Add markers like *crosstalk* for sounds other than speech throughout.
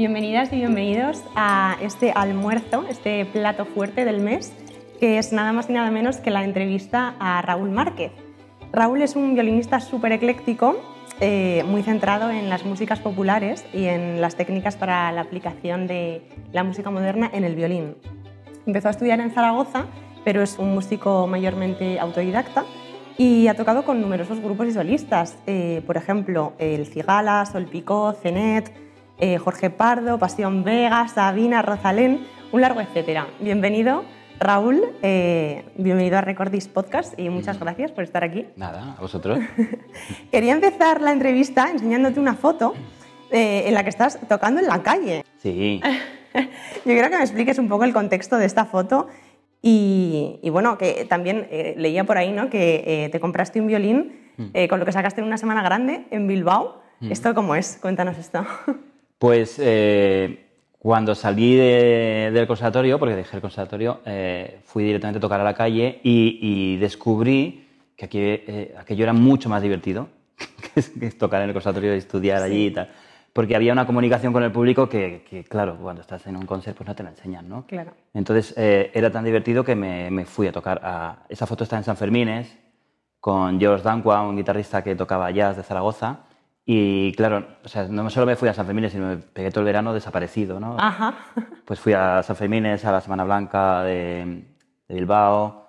Bienvenidas y bienvenidos a este almuerzo, este plato fuerte del mes, que es nada más y nada menos que la entrevista a Raúl Márquez. Raúl es un violinista súper ecléctico, eh, muy centrado en las músicas populares y en las técnicas para la aplicación de la música moderna en el violín. Empezó a estudiar en Zaragoza, pero es un músico mayormente autodidacta y ha tocado con numerosos grupos y solistas, eh, por ejemplo, el Cigala, Sol Picó, Cenet, eh, Jorge Pardo, Pasión Vega, Sabina, Rosalén, un largo etcétera. Bienvenido, Raúl, eh, bienvenido a Recordis Podcast y muchas gracias por estar aquí. Nada, a vosotros. *laughs* Quería empezar la entrevista enseñándote una foto en la que estás tocando en la calle. Sí. *laughs* Yo quiero que me expliques un poco el contexto de esta foto y, bueno, que también eh, leía por ahí ¿no? que eh, te compraste un violín mm. eh, con lo que sacaste en una semana grande en Bilbao. Mm. ¿Esto cómo es? Cuéntanos esto. *laughs* Pues cuando salí del conservatorio, porque dejé el conservatorio, fui directamente a tocar a la calle y, descubrí que aquí, aquello era mucho más divertido *laughs* que tocar en el conservatorio y estudiar allí y tal porque había una comunicación con el público que, claro, cuando estás en un concert pues no te la enseñan, ¿no? Claro. Entonces eh, era tan divertido que me, fui a tocar a... Esa foto está en San Fermines con George Danqua, un guitarrista que tocaba jazz de Zaragoza. Y claro, o sea, no solo me fui a San Fermines, sino me pegué todo el verano desaparecido, ¿no? Ajá. Pues fui a San Fermines, a la Semana Blanca de, Bilbao,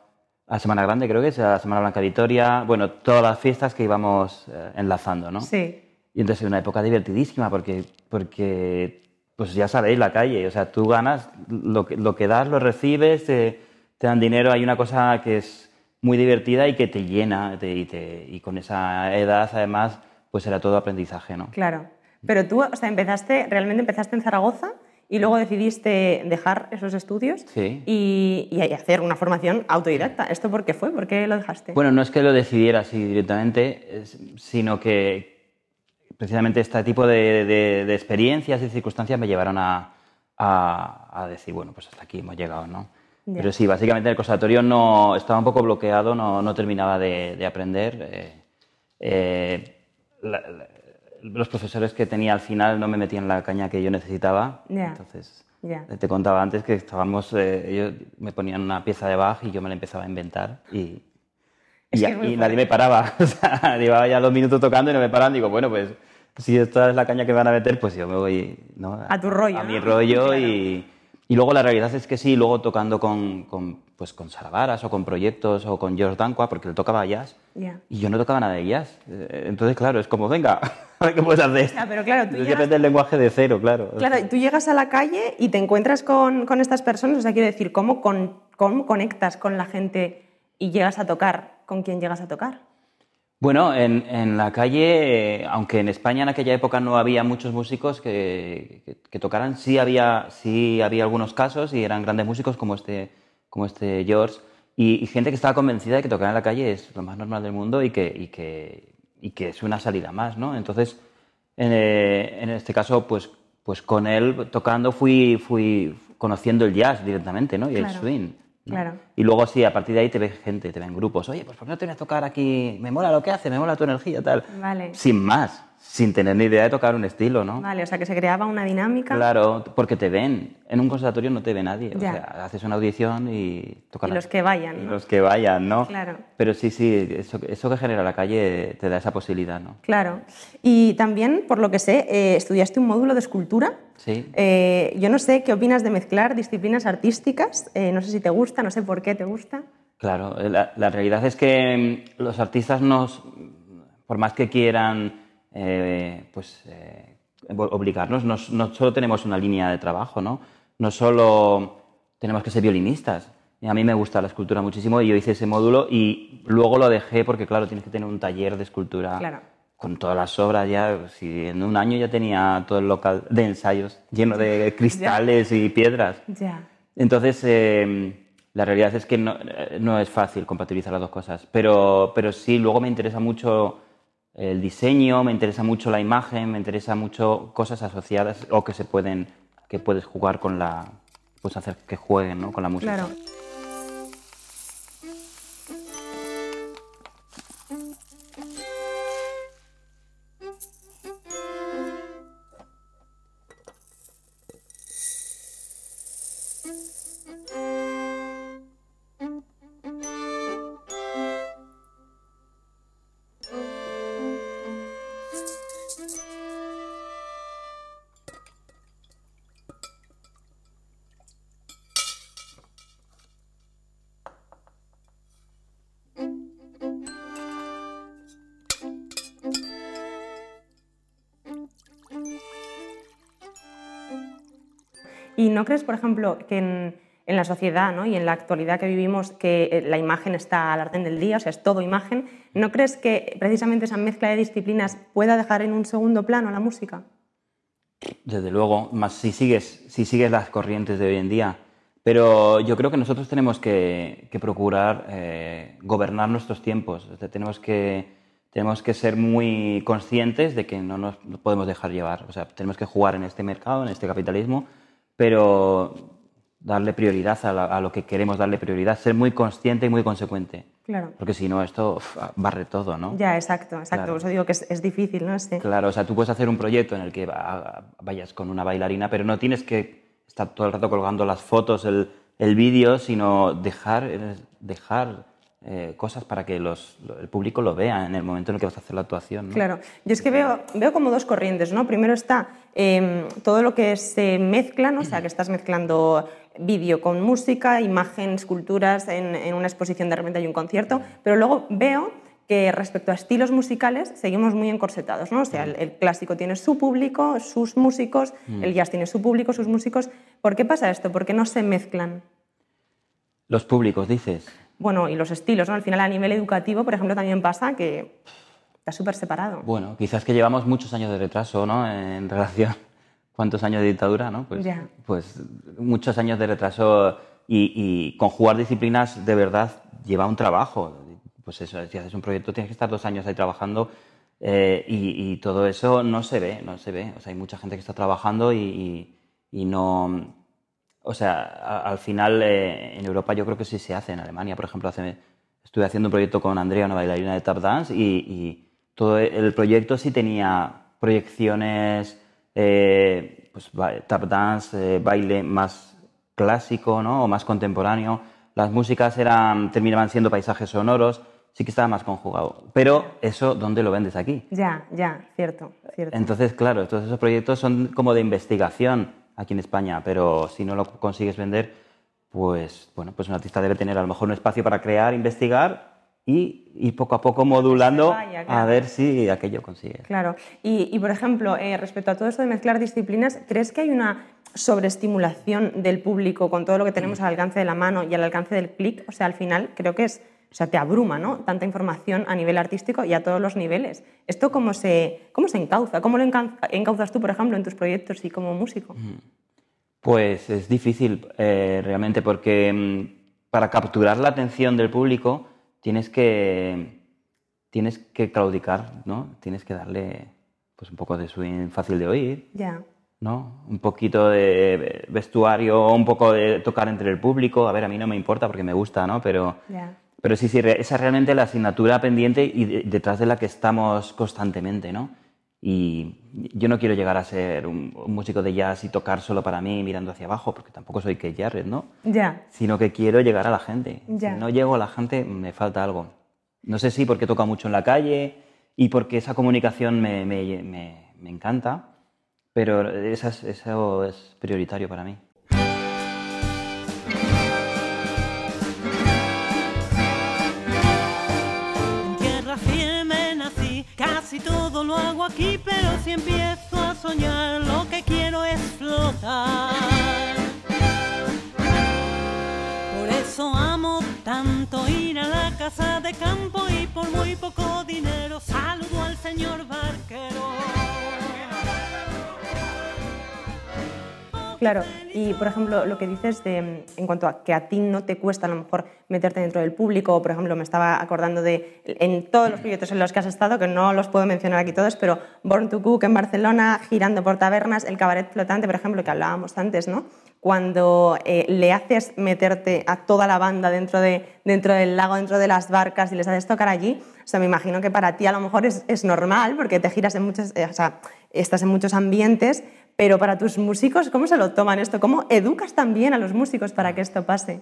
a Semana Grande creo que es, a la Semana Blanca de Vitoria, bueno, todas las fiestas que íbamos eh, enlazando, ¿no? Sí. Y entonces es una época divertidísima porque, porque pues ya sabéis, la calle, o sea, tú ganas, lo que, lo que das lo recibes, te, dan dinero, hay una cosa que es muy divertida y que te llena y, te, y, con esa edad además pues era todo aprendizaje, ¿no? Claro, pero tú, o sea, empezaste, realmente empezaste en Zaragoza y luego decidiste dejar esos estudios y, y, hacer una formación autodidacta. ¿Esto por qué fue? ¿Por qué lo dejaste? Bueno, no es que lo decidiera así directamente, sino que, precisamente este tipo de, experiencias y circunstancias me llevaron a, decir, bueno, pues hasta aquí hemos llegado, ¿no? Pero sí, básicamente el conservatorio no, estaba un poco bloqueado, no, terminaba de, aprender. Eh, eh, los profesores que tenía al final no me metían la caña que yo necesitaba. Entonces, te contaba antes que estábamos, eh, ellos me ponían una pieza de Bach y yo me la empezaba a inventar y, y, nadie me paraba. *laughs* O sea, llevaba ya dos minutos tocando y no me paraban. Digo, bueno, pues si esta es la caña que van a meter, pues yo me voy a tu rollo. A mi rollo *laughs* y, y, luego la realidad es que sí, luego tocando con, con pues con Salavaras o con proyectos o con George Danqua, porque él tocaba jazz y yo no tocaba nada de jazz. Eh, entonces, claro, es como, venga, *laughs* a ver qué puedes hacer. pero claro, tú llegas... el lenguaje de cero, claro. Claro, tú llegas a la calle y te encuentras con, con estas personas, o sea, quiero decir, ¿cómo, con, ¿cómo conectas con la gente y llegas a tocar con quien llegas a tocar? Bueno, en, la calle, aunque en España en aquella época no había muchos músicos que, tocaran, sí había, sí había algunos casos y eran grandes músicos como este, como este George y, gente que estaba convencida de que tocar en la calle es lo más normal del mundo y que, y que, y que es una salida más, ¿no? Entonces, en, eh, este caso, pues, pues con él tocando fui, fui conociendo el jazz directamente, ¿no? Y el swing. Claro. Y luego sí, a partir de ahí te ve gente, te ven grupos. Oye, pues ¿por qué no te voy a tocar aquí? Me mola lo que hace, me mola tu energía, tal. Vale. Sin más sin tener ni idea de tocar un estilo, ¿no? Vale, o sea, que se creaba una dinámica. Claro, porque te ven. En un conservatorio no te ve nadie. O sea, haces una audición y tocas. Y los que vayan, ¿no? los que vayan, ¿no? Claro. Pero sí, sí, eso, eso, que genera la calle te da esa posibilidad, ¿no? Claro. Y también, por lo que sé, eh, estudiaste un módulo de escultura. Sí. Eh, yo no sé qué opinas de mezclar disciplinas artísticas. Eh, no sé si te gusta, no sé por qué te gusta. Claro, la, la realidad es que mm, los artistas nos, por más que quieran eh, pues, eh, obligarnos. No, no, solo tenemos una línea de trabajo, ¿no? No solo tenemos que ser violinistas. A mí me gusta la escultura muchísimo y yo hice ese módulo y luego lo dejé porque, claro, tienes que tener un taller de escultura con todas las obras. Ya, si en un año ya tenía todo el local de ensayos lleno de cristales y piedras. Ya. Entonces, eh, la realidad es que no, no, es fácil compatibilizar las dos cosas. Pero, pero sí, luego me interesa mucho el diseño, me interesa mucho la imagen, me interesa mucho cosas asociadas o que se pueden, que puedes jugar con la, pues hacer que jueguen ¿no? con la música. Claro. No crees, por ejemplo, que en, la sociedad ¿no? y en la actualidad que vivimos que eh, la imagen está al orden del día, o sea, es todo imagen? ¿No crees que precisamente esa mezcla de disciplinas pueda dejar en un segundo plano la música? Desde luego, más si sigues, si sigues las corrientes de hoy en día. Pero yo creo que nosotros tenemos que, que procurar eh, gobernar nuestros tiempos. tenemos, que, tenemos que ser muy conscientes de que no nos podemos dejar llevar. O sea, tenemos que jugar en este mercado, en este capitalismo, pero darle prioridad a, lo que queremos darle prioridad, ser muy consciente y muy consecuente. Claro. Porque si no, esto barre todo, ¿no? Ya, exacto, exacto. Por eso digo que es, difícil, ¿no? Claro, o sea, tú puedes hacer un proyecto en el que vayas con una bailarina, pero no tienes que estar todo el rato colgando las fotos, el, el vídeo, sino dejar, dejar eh, cosas para que los, el público lo vea en el momento en el que vas a hacer la actuación. ¿no? Claro, yo es que veo, veo como dos corrientes, ¿no? Primero está em, todo lo que se mezcla, ¿no? o sea, que estás mezclando vídeo con música, imagen, esculturas, en, en, una exposición de repente hay un concierto, pero luego veo que respecto a estilos musicales seguimos muy encorsetados, ¿no? O sea, el, el clásico tiene su público, sus músicos, mm. el jazz tiene su público, sus músicos. ¿Por qué pasa esto? ¿Por qué no se mezclan? Los públicos, dices bueno, y los estilos, ¿no? Al final a nivel educativo, por ejemplo, también pasa que está súper separado. Bueno, quizás que llevamos muchos años de retraso, ¿no? En relación, *laughs* ¿cuántos años de dictadura, no? Pues, pues muchos años de retraso y, y, conjugar disciplinas de verdad lleva un trabajo. Pues eso, si haces un proyecto tienes que estar dos años ahí trabajando eh, y, y, todo eso no se ve, no se ve. O sea, hay mucha gente que está trabajando y, y no o sea, al final eh, en Europa yo creo que sí se hace. En Alemania, por ejemplo, hace, estuve haciendo un proyecto con Andrea, una bailarina de tap dance, y, todo el proyecto sí tenía proyecciones, eh, pues tap dance, eh, baile más clásico, ¿no? O más contemporáneo. Las músicas eran, terminaban siendo paisajes sonoros, sí que estaba más conjugado. Pero eso, ¿dónde lo vendes aquí? Ya, ya, cierto, cierto. Entonces, claro, todos esos proyectos son como de investigación aquí en España, pero si no lo consigues vender, pues bueno, pues un artista debe tener a lo mejor un espacio para crear, investigar y, y poco a poco modulando a ver si aquello consigue. Claro. Y, y por ejemplo, eh, respecto a todo esto de mezclar disciplinas, ¿crees que hay una sobreestimulación del público con todo lo que tenemos al alcance de la mano y al alcance del clic? O sea, al final creo que es o sea, te abruma, ¿no? Tanta información a nivel artístico y a todos los niveles. ¿Esto cómo se, cómo se encauza? ¿Cómo lo encauzas tú, por ejemplo, en tus proyectos y como músico? Pues es difícil eh, realmente porque mm, para capturar la atención del público tienes que, tienes que claudicar, ¿no? Tienes que darle pues, un poco de swing fácil de oír. Ya. ¿no? Un poquito de vestuario, un poco de tocar entre el público. A ver, a mí no me importa porque me gusta, ¿no? Pero, pero sí, sí, esa es realmente la asignatura pendiente y detrás de la que estamos constantemente, ¿no? Y yo no quiero llegar a ser un, músico de jazz y tocar solo para mí mirando hacia abajo, porque tampoco soy que Jarrett, ¿no? Ya. Sino que quiero llegar a la gente. Si no llego a la gente, me falta algo. No sé si porque toca mucho en la calle y porque esa comunicación me, me, me, me encanta, pero eso es prioritario para mí. Aquí, pero si empiezo a soñar, lo que quiero es flotar. Por eso amo tanto ir a la casa de campo y por muy poco dinero saludo al señor barquero. Claro, y por ejemplo, lo que dices de, en cuanto a que a ti no te cuesta a lo mejor meterte dentro del público, o por ejemplo, me estaba acordando de en todos los proyectos en los que has estado, que no los puedo mencionar aquí todos, pero Born to Cook en Barcelona, girando por tabernas, el cabaret flotante, por ejemplo, que hablábamos antes, ¿no? Cuando eh, le haces meterte a toda la banda dentro, de, dentro del lago, dentro de las barcas y les haces tocar allí, o sea, me imagino que para ti a lo mejor es, es normal, porque te giras en muchos, eh, o sea, estás en muchos ambientes, pero para tus músicos, ¿cómo se lo toman esto? ¿Cómo educas también a los músicos para que esto pase?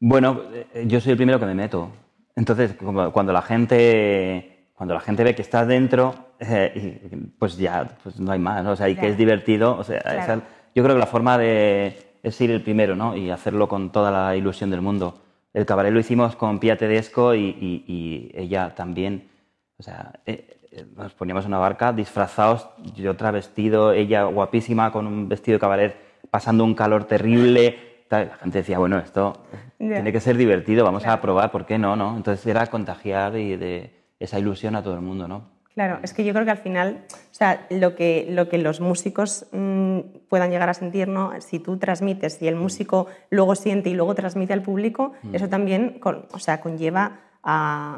Bueno, eh, yo soy el primero que me meto. Entonces, cuando la gente, cuando la gente ve que estás dentro, eh, pues ya pues no hay más, ¿no? O sea, y que es divertido. O sea, yo creo que la forma de es ir el primero, ¿no? Y hacerlo con toda la ilusión del mundo. El cabaret lo hicimos con Pia Tedesco y, y, ella también. O sea, eh, nos poníamos en una barca disfrazados, yo otra vestido, ella guapísima con un vestido de cabaret pasando un calor terrible. tal. La gente decía, bueno, esto Ya. tiene que ser divertido, vamos Claro. a probar, ¿por qué no? no? Entonces era contagiar y de esa ilusión a todo el mundo, ¿no? Claro, es que yo creo que al final, o sea, lo que, lo que los músicos mm, puedan llegar a sentir, ¿no? Si tú transmites y el músico luego siente y luego transmite al público, eso también, con- o sea, conlleva a,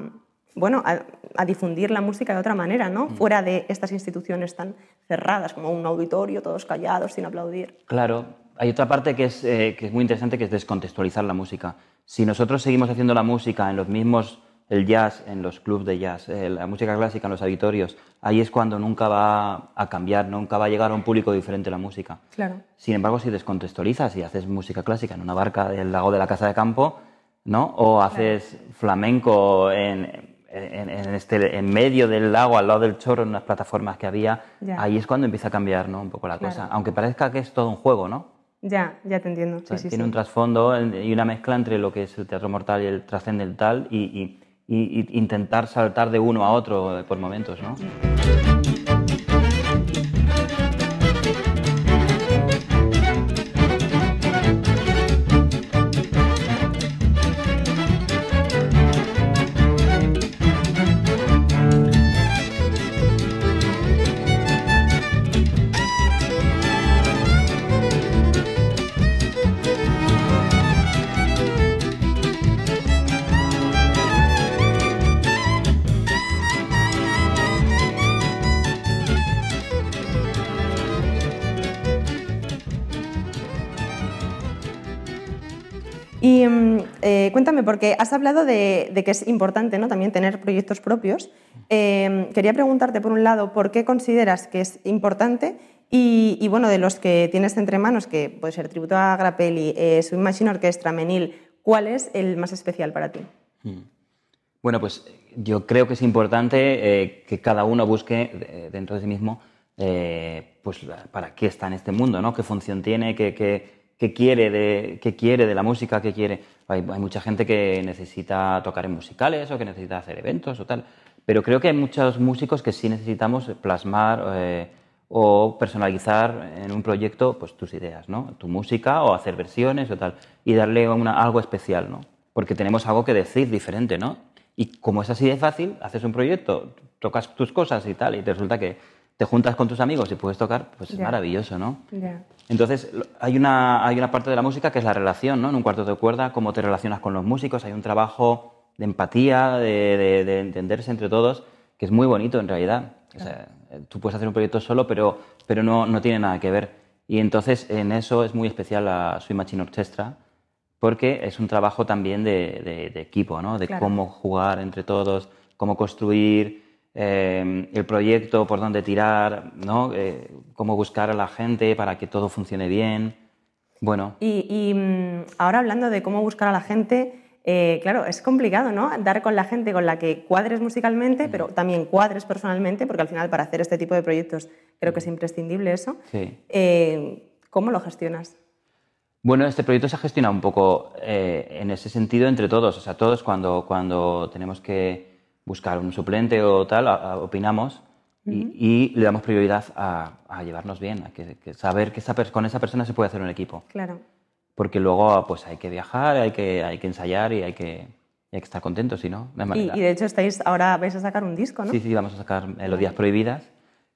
bueno, a, a difundir la música de otra manera, ¿no? Fuera de estas instituciones tan cerradas como un auditorio, todos callados, sin aplaudir. Claro, hay otra parte que es, eh, que es muy interesante, que es descontextualizar la música. Si nosotros seguimos haciendo la música en los mismos, el jazz, en los clubs de jazz, eh, la música clásica en los auditorios, ahí es cuando nunca va a cambiar, nunca va a llegar a un público diferente la música. Claro. Sin embargo, si descontextualizas y haces música clásica en una barca del lago de la Casa de Campo, ¿no? O haces flamenco en, en, en este, en medio del lago, al lado del chorro, en unas plataformas que había, Ya. ahí es cuando empieza a cambiar ¿no? un poco la Claro. cosa. Aunque parezca que es todo un juego, ¿no? Ya, ya te entiendo. O sea, sí, sí, tiene sí. un trasfondo y una mezcla entre lo que es el teatro mortal y el trascendental y, y- y- y intentar saltar de uno a otro por momentos, ¿no? Cuéntame, porque has hablado de, de que es importante ¿no? también tener proyectos propios. Eh, quería preguntarte, por un lado, ¿por qué consideras que es importante? Y, y, bueno, de los que tienes entre manos, que puede ser Tributo a Grappelli, eh, Swing Machine Orchestra, Menil, ¿cuál es el más especial para ti? Bueno, pues yo creo que es importante eh, que cada uno busque eh, dentro de sí mismo eh, pues, para qué está en este mundo, ¿no? qué función tiene, qué, qué- qué quiere, de, qué quiere de la música, qué quiere. Hay, hay mucha gente que necesita tocar en musicales o que necesita hacer eventos o tal, pero creo que hay muchos músicos que sí necesitamos plasmar eh, o personalizar en un proyecto pues, tus ideas, ¿no? tu música o hacer versiones o tal, y darle una- algo especial, ¿no? porque tenemos algo que decir diferente, ¿no? Y como es así de fácil, haces un proyecto, tocas tus cosas y tal, y te resulta que te juntas con tus amigos y puedes tocar, pues es Ya. maravilloso, ¿no? Ya. Entonces, hay una, hay una parte de la música que es la relación, ¿no? En un cuarto de cuerda, cómo te relacionas con los músicos, hay un trabajo de empatía, de, de- de entenderse entre todos, que es muy bonito en realidad. O sea, eh, tú puedes hacer un proyecto solo, pero, pero no, no tiene nada que ver. Y entonces, en eso es muy especial la Swing Machine Orchestra, porque es un trabajo también de, de- de equipo, ¿no? De Claro. cómo jugar entre todos, cómo construir eh, el proyecto, por dónde tirar, ¿no? Eh, cómo buscar a la gente para que todo funcione bien. Bueno, Y, y, mm, ahora hablando de cómo buscar a la gente, eh, claro, es complicado, ¿no? Dar con la gente con la que cuadres musicalmente, pero también cuadres personalmente, porque al final para hacer este tipo de proyectos creo que es imprescindible eso. sí. Eh, ¿Cómo lo gestionas? Bueno, este proyecto se ha gestionado un poco eh, en ese sentido entre todos. O sea, todos cuando, cuando tenemos que buscar un suplente o tal, a- a- opinamos y, y le damos prioridad a, a llevarnos bien, a que, que saber que esa con esa persona se puede hacer un equipo. Claro. Porque luego pues hay que viajar, hay que, hay que ensayar y hay que, hay que estar contentos, si no, Y, y de hecho estáis ahora vais a sacar un disco, ¿no? Sí, sí, vamos a sacar Melodías Prohibidas,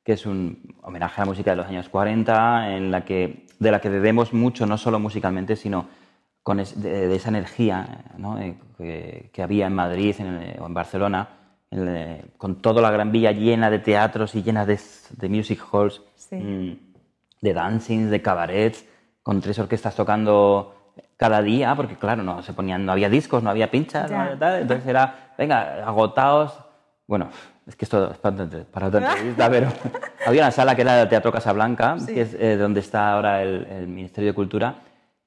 que es un homenaje a la música de los años 40, en la que, de la que bebemos mucho, no solo musicalmente, sino con es- de, de esa energía ¿no? Eh, que, que había en Madrid en el- o en Barcelona, el- con toda la Gran Vía llena de teatros y llena de, de music halls, Sí. mm, de dancings, de cabarets, con tres orquestas tocando cada día, porque claro, no se ponían, no había discos, no había pinchas, no Ya. había tal, entonces era, venga, agotados. Bueno, es que esto es para para otra entrevista, *laughs* pero había una sala que era el Teatro Casablanca, Sí. que es eh, donde está ahora el, el Ministerio de Cultura,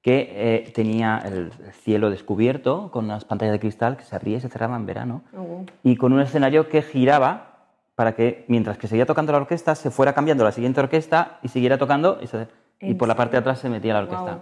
que eh, tenía el cielo descubierto con unas pantallas de cristal que se abría y se cerraba en verano Oh, wow. y con un escenario que giraba para que mientras que seguía tocando la orquesta se fuera cambiando la siguiente orquesta y siguiera tocando y, se- y ¿En por la parte de atrás se metía la orquesta. Guau.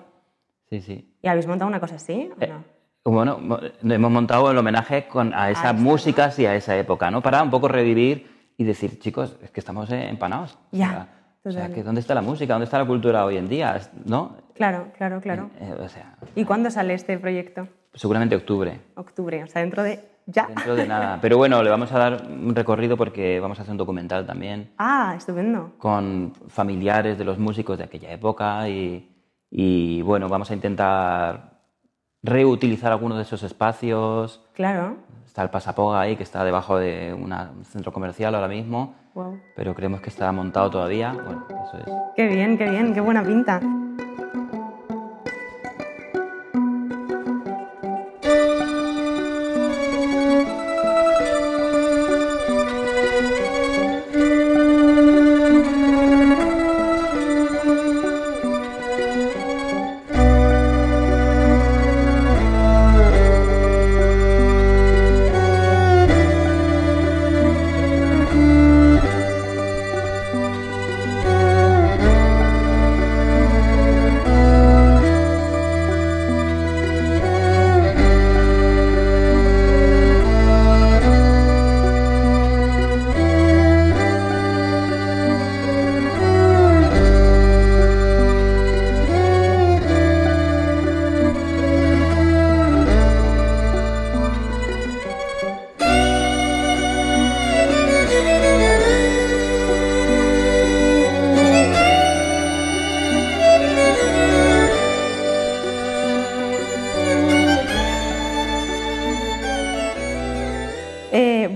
Sí, sí. ¿Y habéis montado una cosa así? o Eh, no? Bueno, mo- hemos montado el homenaje con, a esas esta, músicas y a esa época, ¿no? Para un poco revivir y decir, chicos, es que estamos empanados. O Ya, sea, o sea, total. que ¿dónde está la música? ¿Dónde está la cultura hoy en día? ¿No? Claro, claro, claro. Eh, o sea, ¿Y cuándo sale este proyecto? seguramente octubre. Octubre, o sea, dentro de ya. Dentro de nada. Pero bueno, le vamos a dar un recorrido porque vamos a hacer un documental también Ah, estupendo. con familiares de los músicos de aquella época y, y, bueno, vamos a intentar reutilizar algunos de esos espacios. Claro. Está el Pasapoga ahí, que está debajo de una- un centro comercial ahora mismo, Wow. pero creemos que está montado todavía. Bueno, eso es. Qué bien, qué bien, qué buena pinta.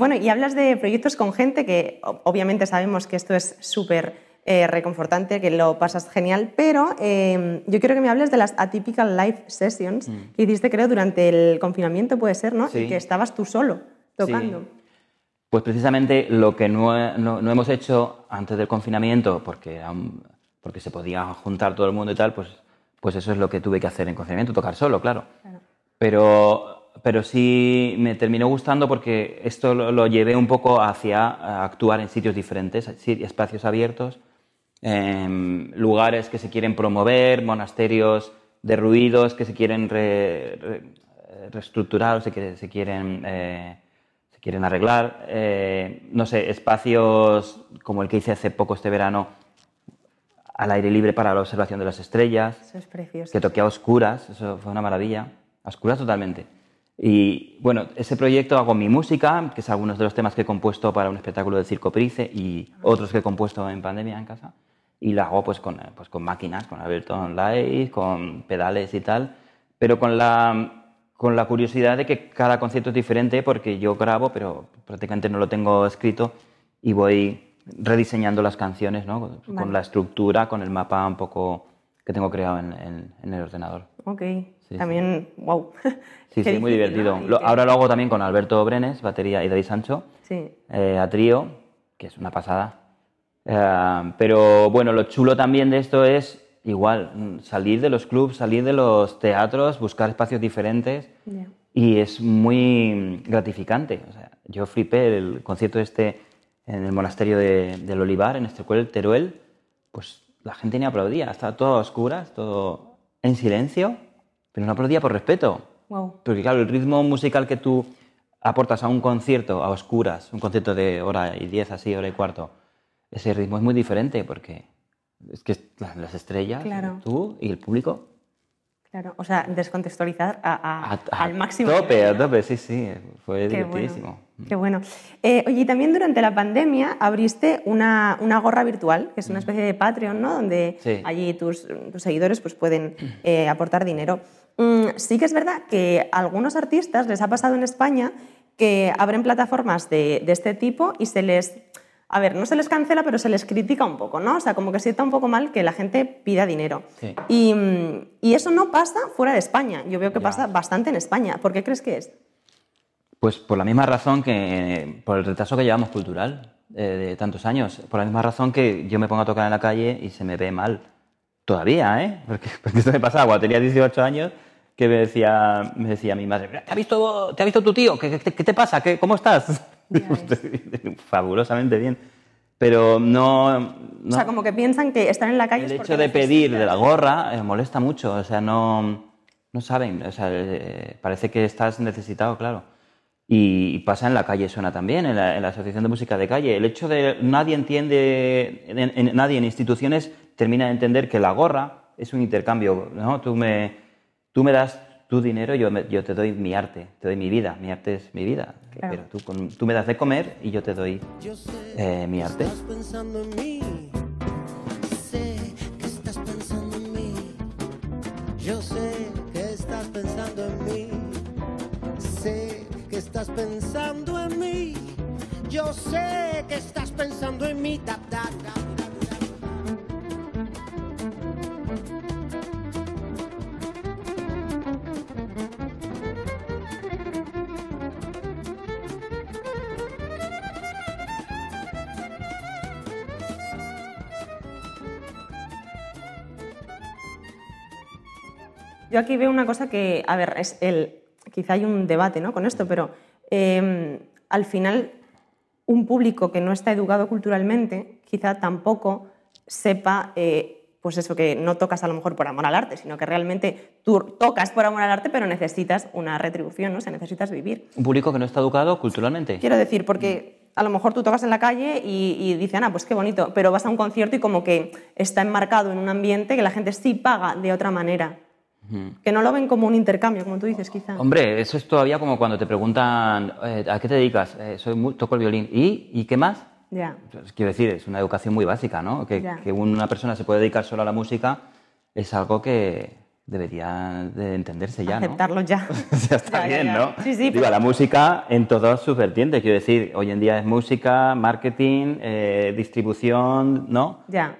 Bueno, y hablas de proyectos con gente que obviamente sabemos que esto es súper eh, reconfortante, que lo pasas genial, pero eh, yo quiero que me hables de las Atypical Live Sessions que hiciste, creo, durante el confinamiento, puede ser, ¿no? Sí. Y que estabas tú solo tocando. Sí. Pues precisamente lo que no, no- no hemos hecho antes del confinamiento, porque, aún- porque se podía juntar todo el mundo y tal, pues, pues eso es lo que tuve que hacer en confinamiento, tocar solo, claro. Pero, pero sí me terminó gustando porque esto lo, lo llevé un poco hacia a actuar en sitios diferentes, espacios abiertos, em, lugares que se quieren promover, monasterios derruidos que se quieren re- re- reestructurar o se, quiere- se quieren, eh, se quieren arreglar. eh, no sé, espacios como el que hice hace poco este verano al aire libre para la observación de las estrellas Eso es precioso. que toqué a oscuras, eso fue una maravilla, a oscuras totalmente. Y bueno, ese proyecto hago mi música, que es algunos de los temas que he compuesto para un espectáculo de Circo Price y otros que he compuesto en pandemia en casa. Y lo hago pues con, pues con máquinas, con Ableton Live, con pedales y tal, pero con la, con la curiosidad de que cada concierto es diferente porque yo grabo, pero prácticamente no lo tengo escrito y voy rediseñando las canciones, ¿no? Con, con Vale. la estructura, con el mapa un poco que tengo creado en, en- en el ordenador. Ok, Sí, también, wow. Sí, sí, muy divertido. ahora lo hago también con Alberto Brenes, batería, y David Sancho, Sí, eh, a trío, que es una pasada. Eh, pero bueno, lo chulo también de esto es igual, salir de los clubs, salir de los teatros, buscar espacios diferentes y es muy gratificante. O sea, yo flipé el concierto este en el monasterio de- del Olivar, en Estecuel, Teruel, pues la gente ni aplaudía, estaba todo a oscuras, todo en silencio, pero no aplaudía por respeto. Wow. Porque claro, el ritmo musical que tú aportas a un concierto a oscuras, un concierto de hora y diez, así, hora y cuarto, ese ritmo es muy diferente porque es que la- las estrellas, Claro. tú y el público, Claro, o sea, descontextualizar a- a- a, a al máximo. tope, nivel, a tope, sí, sí, fue Qué divertidísimo. bueno. Qué bueno. Eh, oye, y también durante la pandemia abriste una, una gorra virtual, que es una especie de Patreon, ¿no? Donde Sí. allí tus, tus seguidores pues, pueden eh, aportar dinero. Mm, sí que es verdad que a algunos artistas les ha pasado en España que abren plataformas de, de este tipo y se les... A ver, no se les cancela, pero se les critica un poco, ¿no? O sea, como que sienta un poco mal que la gente pida dinero. Sí. Y, y eso no pasa fuera de España. Yo veo que Ya. pasa bastante en España. ¿Por qué crees que es? Pues por la misma razón que, por el retraso que llevamos cultural eh, de tantos años, por la misma razón que yo me pongo a tocar en la calle y se me ve mal. Todavía, ¿eh? *laughs* Porque, porque esto me pasaba cuando tenía 18 años, que me decía, me decía mi madre, ¿te ha visto, te ha visto tu tío? ¿Qué, qué- qué te pasa? ¿Qué, ¿Cómo estás? *laughs* Fabulosamente bien. Pero no... no O sea, como que piensan que están en la calle. el hecho de pedir de la gorra eh, molesta mucho, o sea, no, no saben, o sea, eh, parece que estás necesitado, claro. Y, y pasa en la calle, suena también, en la, en la Asociación de Música de Calle. El hecho de nadie entiende, en- en- nadie en instituciones termina de entender que la gorra es un intercambio, ¿no? Tú me, tú me das tu dinero, yo, me- yo te doy mi arte, te doy mi vida, mi arte es mi vida. Claro. Pero tú, con- tú me das de comer y yo te doy Yo sé eh, mi que arte. estás pensando en mí. Sé que estás pensando en mí. Yo sé que estás pensando en mí. Sé que estás pensando en mí. Yo sé que estás pensando en mí. Tap, tap, tap, Yo aquí veo una cosa que, a ver, es el, quizá hay un debate ¿no? con esto, pero eh, al final un público que no está educado culturalmente quizá tampoco sepa, eh, pues eso, que no tocas a lo mejor por amor al arte, sino que realmente tú tocas por amor al arte, pero necesitas una retribución, ¿no? o sea, necesitas vivir. Un público que no está educado culturalmente. Quiero decir, porque a lo mejor tú tocas en la calle y, y dicen, ah, pues qué bonito, pero vas a un concierto y como que está enmarcado en un ambiente que la gente sí paga de otra manera. Que no lo ven como un intercambio, como tú dices, quizá. Hombre, eso es todavía como cuando te preguntan, eh, ¿a qué te dedicas? Eh, soy mu- toco el violín. ¿Y? ¿Y qué más? Ya. Pues, quiero decir, es una educación muy básica, ¿no? Que, Ya. que una persona se puede dedicar solo a la música es algo que debería de entenderse ya, ¿no? Aceptarlo ya. *laughs* ya está Ya, ya, bien, ya. ¿no? Sí, sí, Digo, pero- la música en todas sus vertientes. Quiero decir, hoy en día es música, marketing, eh, distribución, ¿no? Ya.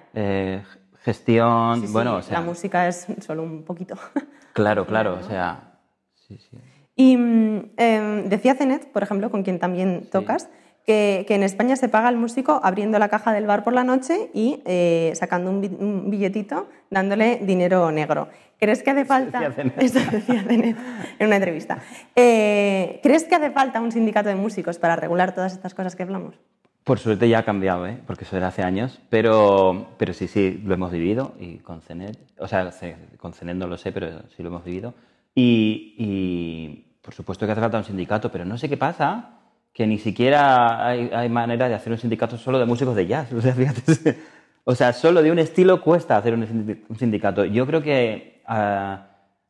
Gestión, Sí, sí, bueno, o sea, la música es solo un poquito. *laughs* claro, claro, o sea, sí, sí. Y mm, em, decía Zenet, por ejemplo, con quien también tocas, que, que en España se paga al músico abriendo la caja del bar por la noche y eh, sacando un, bi- un billetito dándole dinero negro. ¿Crees que hace falta...? *laughs* Eso decía Zenet en una entrevista. Eh, ¿Crees que hace falta un sindicato de músicos para regular todas estas cosas que hablamos? Por suerte ya ha cambiado, ¿eh? porque eso era hace años, pero, pero sí, sí, lo hemos vivido y con CENET, o sea, con CENET no lo sé, pero sí lo hemos vivido. Y, y, por supuesto que hace falta un sindicato, pero no sé qué pasa, que ni siquiera hay, hay manera de hacer un sindicato solo de músicos de jazz. *laughs* O sea, fíjate, o sea, solo de un estilo cuesta hacer un sindi- un sindicato. Yo creo que ah,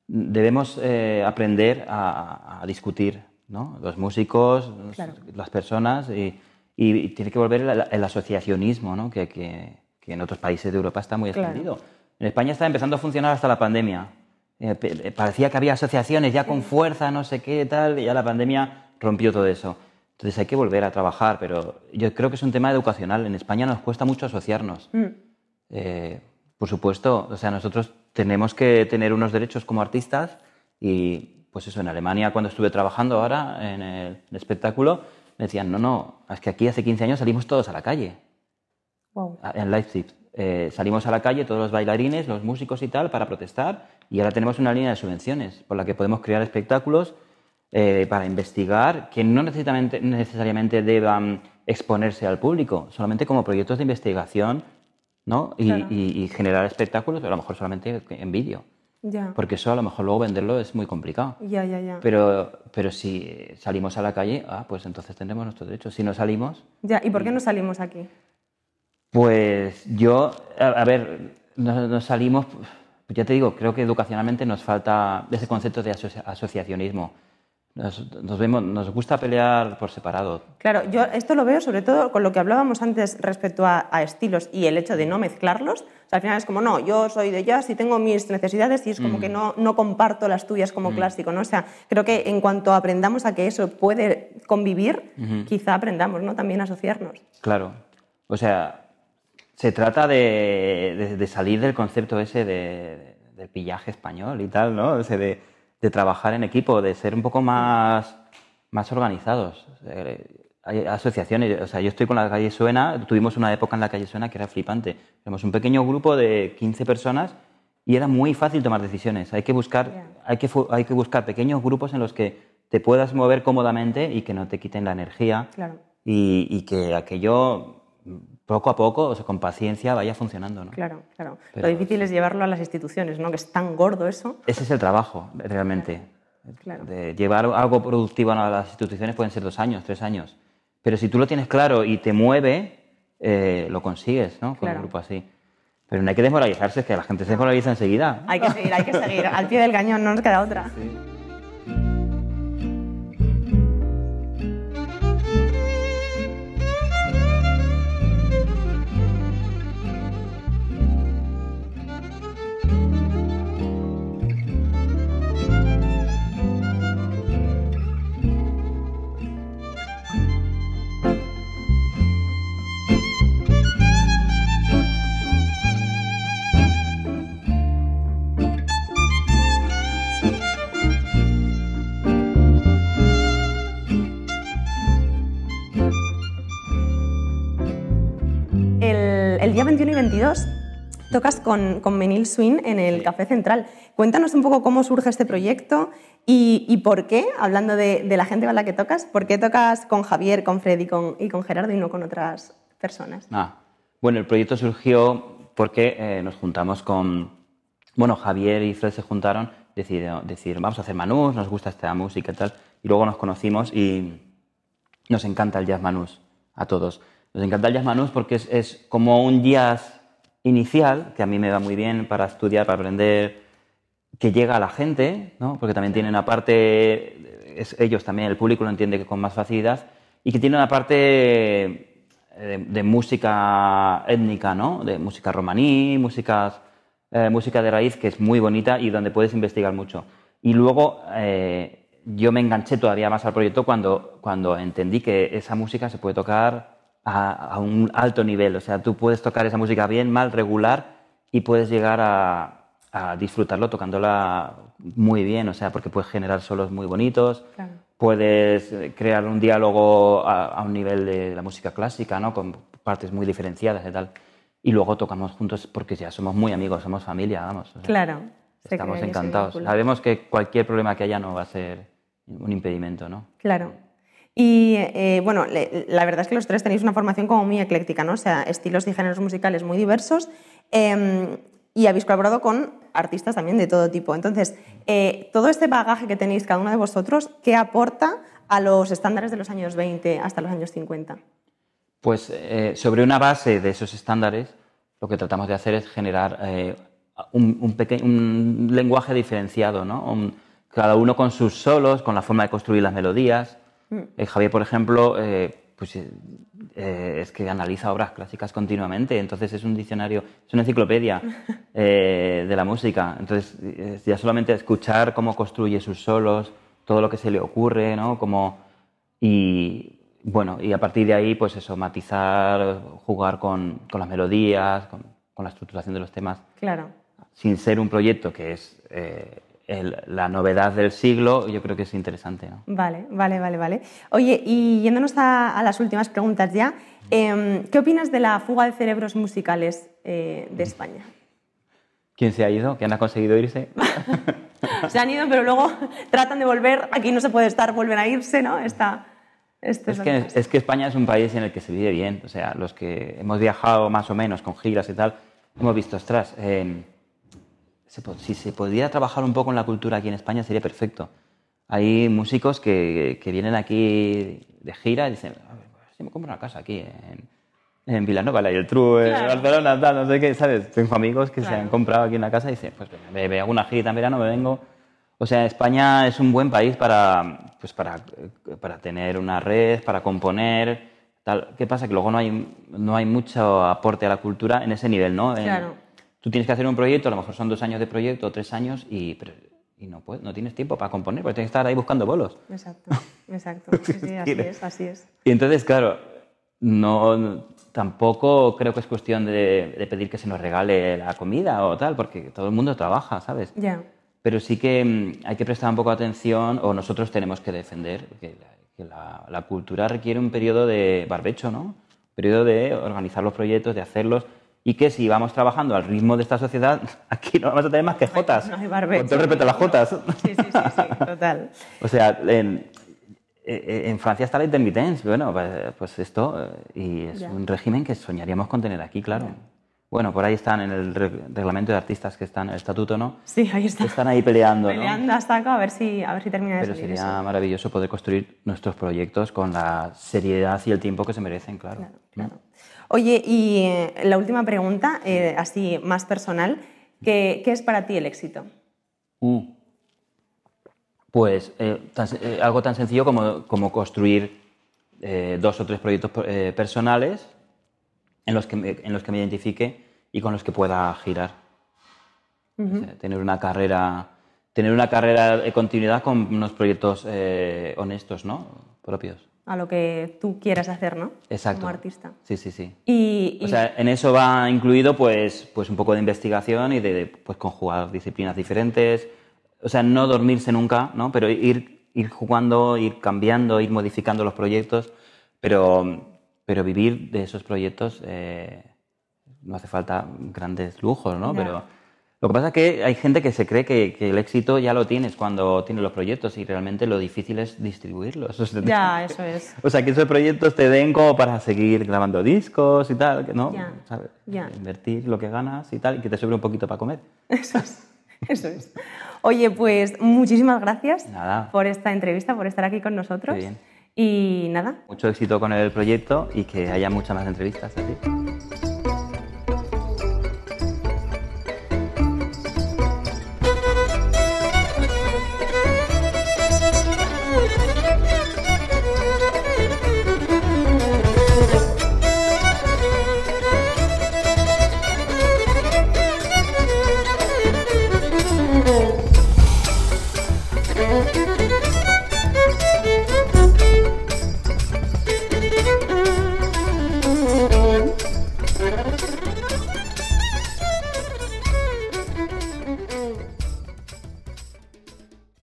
debemos eh, aprender a, a discutir, ¿no? Los músicos, los- Claro. las personas y, y- tiene que volver el, el asociacionismo, ¿no? que, que- que en otros países de Europa está muy Claro. extendido. En España está empezando a funcionar hasta la pandemia. Eh, eh, parecía que había asociaciones ya con fuerza, no sé qué, tal, y ya la pandemia rompió todo eso. Entonces hay que volver a trabajar, pero yo creo que es un tema educacional. En España nos cuesta mucho asociarnos. Mm, Eh, por supuesto, o sea, nosotros tenemos que tener unos derechos como artistas y, pues eso, en Alemania cuando estuve trabajando ahora en el espectáculo, me decían, no, no, es que aquí hace 15 años salimos todos a la calle, wow. en Leipzig. Eh, salimos a la calle todos los bailarines, los músicos y tal, para protestar y ahora tenemos una línea de subvenciones por la que podemos crear espectáculos eh, para investigar que no necesariamente, necesariamente deban exponerse al público, solamente como proyectos de investigación ¿no? y, Claro. y- y generar espectáculos, pero a lo mejor solamente en vídeo, Ya. porque eso a lo mejor luego venderlo es muy complicado. Ya, ya, ya. Pero, pero si salimos a la calle, ah, pues entonces tendremos nuestros derechos. Si no salimos, Ya, ¿Y por qué no salimos aquí? pues yo, a, a ver, nos, nos salimos, pues ya te digo, creo que educacionalmente nos falta ese concepto de asocia- asociacionismo. Nos, nos vemos, nos gusta pelear por separado. Claro, yo esto lo veo sobre todo con lo que hablábamos antes respecto a, a estilos y el hecho de no mezclarlos. O sea, al final es como, no, yo soy de jazz y tengo mis necesidades y es como que no, no comparto las tuyas como clásico, ¿no? O sea, creo que en cuanto aprendamos a que eso puede convivir, quizá aprendamos, ¿no? También a asociarnos. Claro. O sea, se trata de, de- de salir del concepto ese de, del pillaje español y tal, ¿no? Ese de, de trabajar en equipo, de ser un poco más, más organizados. Eh, Hay asociaciones, o sea, yo estoy con la calle Suena, tuvimos una época en la calle Suena que era flipante. Éramos un pequeño grupo de 15 personas y era muy fácil tomar decisiones. Hay que buscar, hay que, hay que buscar pequeños grupos en los que te puedas mover cómodamente y que no te quiten la energía Claro. y, y que aquello poco a poco, o sea, con paciencia, vaya funcionando. ¿no? Claro, claro. Pero lo difícil es llevarlo a las instituciones, ¿no? Que es tan gordo eso. Ese es el trabajo, realmente. Claro. De llevar algo productivo a las instituciones pueden ser dos años, tres años. Pero si tú lo tienes claro y te mueve, eh, lo consigues, ¿no? Con Claro. un grupo así. Pero no hay que desmoralizarse, es que la gente se desmoraliza enseguida. Hay que seguir, hay que seguir. Al pie del cañón, no nos queda otra. El, el día 21 y 22 tocas con, con Menil Swing en el Café Central. Cuéntanos un poco cómo surge este proyecto y, y por qué, hablando de, de la gente con la que tocas, por qué tocas con Javier, con Freddy y con, y con Gerardo y no con otras personas. Ah, bueno, el proyecto surgió porque eh, nos juntamos con, bueno, Javier y Fred se juntaron, decidieron, decir, vamos a hacer manús, nos gusta esta música y tal, y luego nos conocimos y nos encanta el jazz manús a todos. Nos encanta el jazz manús porque es, es como un jazz inicial, que a mí me va muy bien para estudiar, para aprender, que llega a la gente, ¿no? porque también tiene una parte, es- ellos también, el público lo entiende que con más facilidad, y que tiene una parte de, de música étnica, ¿no? de música romaní, músicas, eh, música de raíz, que es muy bonita y donde puedes investigar mucho. Y luego eh, yo me enganché todavía más al proyecto cuando, cuando entendí que esa música se puede tocar a, a un alto nivel. O sea, tú puedes tocar esa música bien, mal, regular y puedes llegar a, a disfrutarlo tocándola muy bien. O sea, porque puedes generar solos muy bonitos, Claro. puedes eh, crear un diálogo a, a un nivel de la música clásica, ¿no? Con partes muy diferenciadas y tal. Y luego tocamos juntos porque ya somos muy amigos, somos familia, vamos. o sea, Claro. Estamos encantados. Sabemos que cualquier problema que haya no va a ser un impedimento, ¿no? Claro. Y eh, bueno, le- la verdad es que los tres tenéis una formación como muy ecléctica, ¿no? O sea, estilos y géneros musicales muy diversos. eh, y habéis colaborado con artistas también de todo tipo. Entonces, eh, todo este bagaje que tenéis cada uno de vosotros, ¿qué aporta a los estándares de los años 20 hasta los años 50? Pues eh, sobre una base de esos estándares, lo que tratamos de hacer es generar eh, un, un un lenguaje diferenciado, ¿no? Un- cada uno con sus solos, con la forma de construir las melodías. Eh, Javier, por ejemplo, eh, pues, eh, es que analiza obras clásicas continuamente, entonces es un diccionario, es una enciclopedia *laughs* de la música. Entonces, ya solamente escuchar cómo construye sus solos, todo lo que se le ocurre, ¿no? Como, y bueno, y a partir de ahí, pues eso, matizar, jugar con, con las melodías, con, con la estructuración de los temas, Claro. sin ser un proyecto que es eh, el- la novedad del siglo, yo creo que es interesante. ¿no? Vale, vale, vale, vale. Oye, y yéndonos a, a las últimas preguntas ya, em, ¿qué opinas de la fuga de cerebros musicales eh, de España? ¿Quién se ha ido? ¿Quién ha conseguido irse? *laughs* Se han ido, pero luego *laughs* tratan de volver. Aquí no se puede estar, vuelven a irse, ¿no? Esta, esto Es lo que, es que España es un país en el que se vive bien. O sea, los que hemos viajado más o menos con giras y tal, hemos visto, ostras, eh, si se pudiera trabajar un poco en la cultura aquí en España sería perfecto. Hay músicos que, que vienen aquí de gira y dicen, "A ver, pues, si me compro una casa aquí en, en Vilanova, la Geltrú, en Claro. Barcelona, tal, no sé qué, ¿sabes? Tengo amigos que se Claro. han comprado aquí una casa y dicen, pues me, me hago una gira en verano, me vengo. O sea, España es un buen país para, pues para, para tener una red, para componer. Tal. ¿Qué pasa? Que luego no hay, no hay mucho aporte a la cultura en ese nivel, ¿no? En- Claro. Tú tienes que hacer un proyecto, a lo mejor son dos años de proyecto o tres años, y, pero- y no, puedes, no tienes tiempo para componer, porque tienes que estar ahí buscando bolos. Exacto, exacto. *laughs* Sí, sí, así es, así es. Y entonces, claro, no, tampoco creo que es cuestión de, de pedir que se nos regale la comida o tal, porque todo el mundo trabaja, ¿sabes? Ya, Pero sí que mm, hay que prestar un poco de atención, o nosotros tenemos que defender que, la, que la- la cultura requiere un periodo de barbecho, ¿no? Un periodo de organizar los proyectos, de hacerlos, y que si vamos trabajando al ritmo de esta sociedad, *laughs* aquí no vamos a tener más que jotas. no hay barbecho. Con todo respeto a las jotas. sí, sí, sí, sí, total. *laughs* O sea, en, eh, en Francia está la intermitencia, bueno, pues- pues esto, eh, y es Ya. un régimen que soñaríamos con tener aquí, claro. Bueno, por ahí están en el reg- reglamento de artistas que están el estatuto, ¿no? Sí, ahí está. Están ahí peleando, ¿no? Peleando hasta acá a ver si, a ver si termina de Pero salir sería eso. maravilloso poder construir nuestros proyectos con la seriedad y el tiempo que se merecen, claro. Claro, claro. Oye, y eh, la última pregunta, eh, así más personal, ¿qué, qué es para ti el éxito? Mm. Pues eh, tan algo tan sencillo como, como construir dos o tres proyectos personales en los, que me, en los que me identifique y con los que pueda girar. O sea, tener una carrera tener una carrera de continuidad con unos proyectos eh, honestos, ¿no? Propios. A lo que tú quieras hacer, ¿no? Exacto. Como artista. Sí, sí, sí. Y, y- O sea, en eso va incluido pues, pues un poco de investigación y de, de, pues, conjugar disciplinas diferentes. O sea, no dormirse nunca, ¿no? Pero ir, ir jugando, ir cambiando, ir modificando los proyectos, pero, pero vivir de esos proyectos eh, no hace falta grandes lujos, ¿no? Pero lo que pasa es que hay gente que se cree que, que el éxito ya lo tienes cuando tienes los proyectos y realmente lo difícil es distribuirlos. *laughs* O sea, ya, *laughs* eso es. o sea, que esos proyectos te den como para seguir grabando discos y tal, ¿no? Ya, ¿Sabes? ya. Invertir lo que ganas y tal, y que te sobre un poquito para comer. *laughs* Eso es. Eso es. Oye, pues muchísimas gracias Nada. por esta entrevista, por estar aquí con nosotros. Qué bien. Y nada, Mucho éxito con el proyecto y que haya muchas más entrevistas así.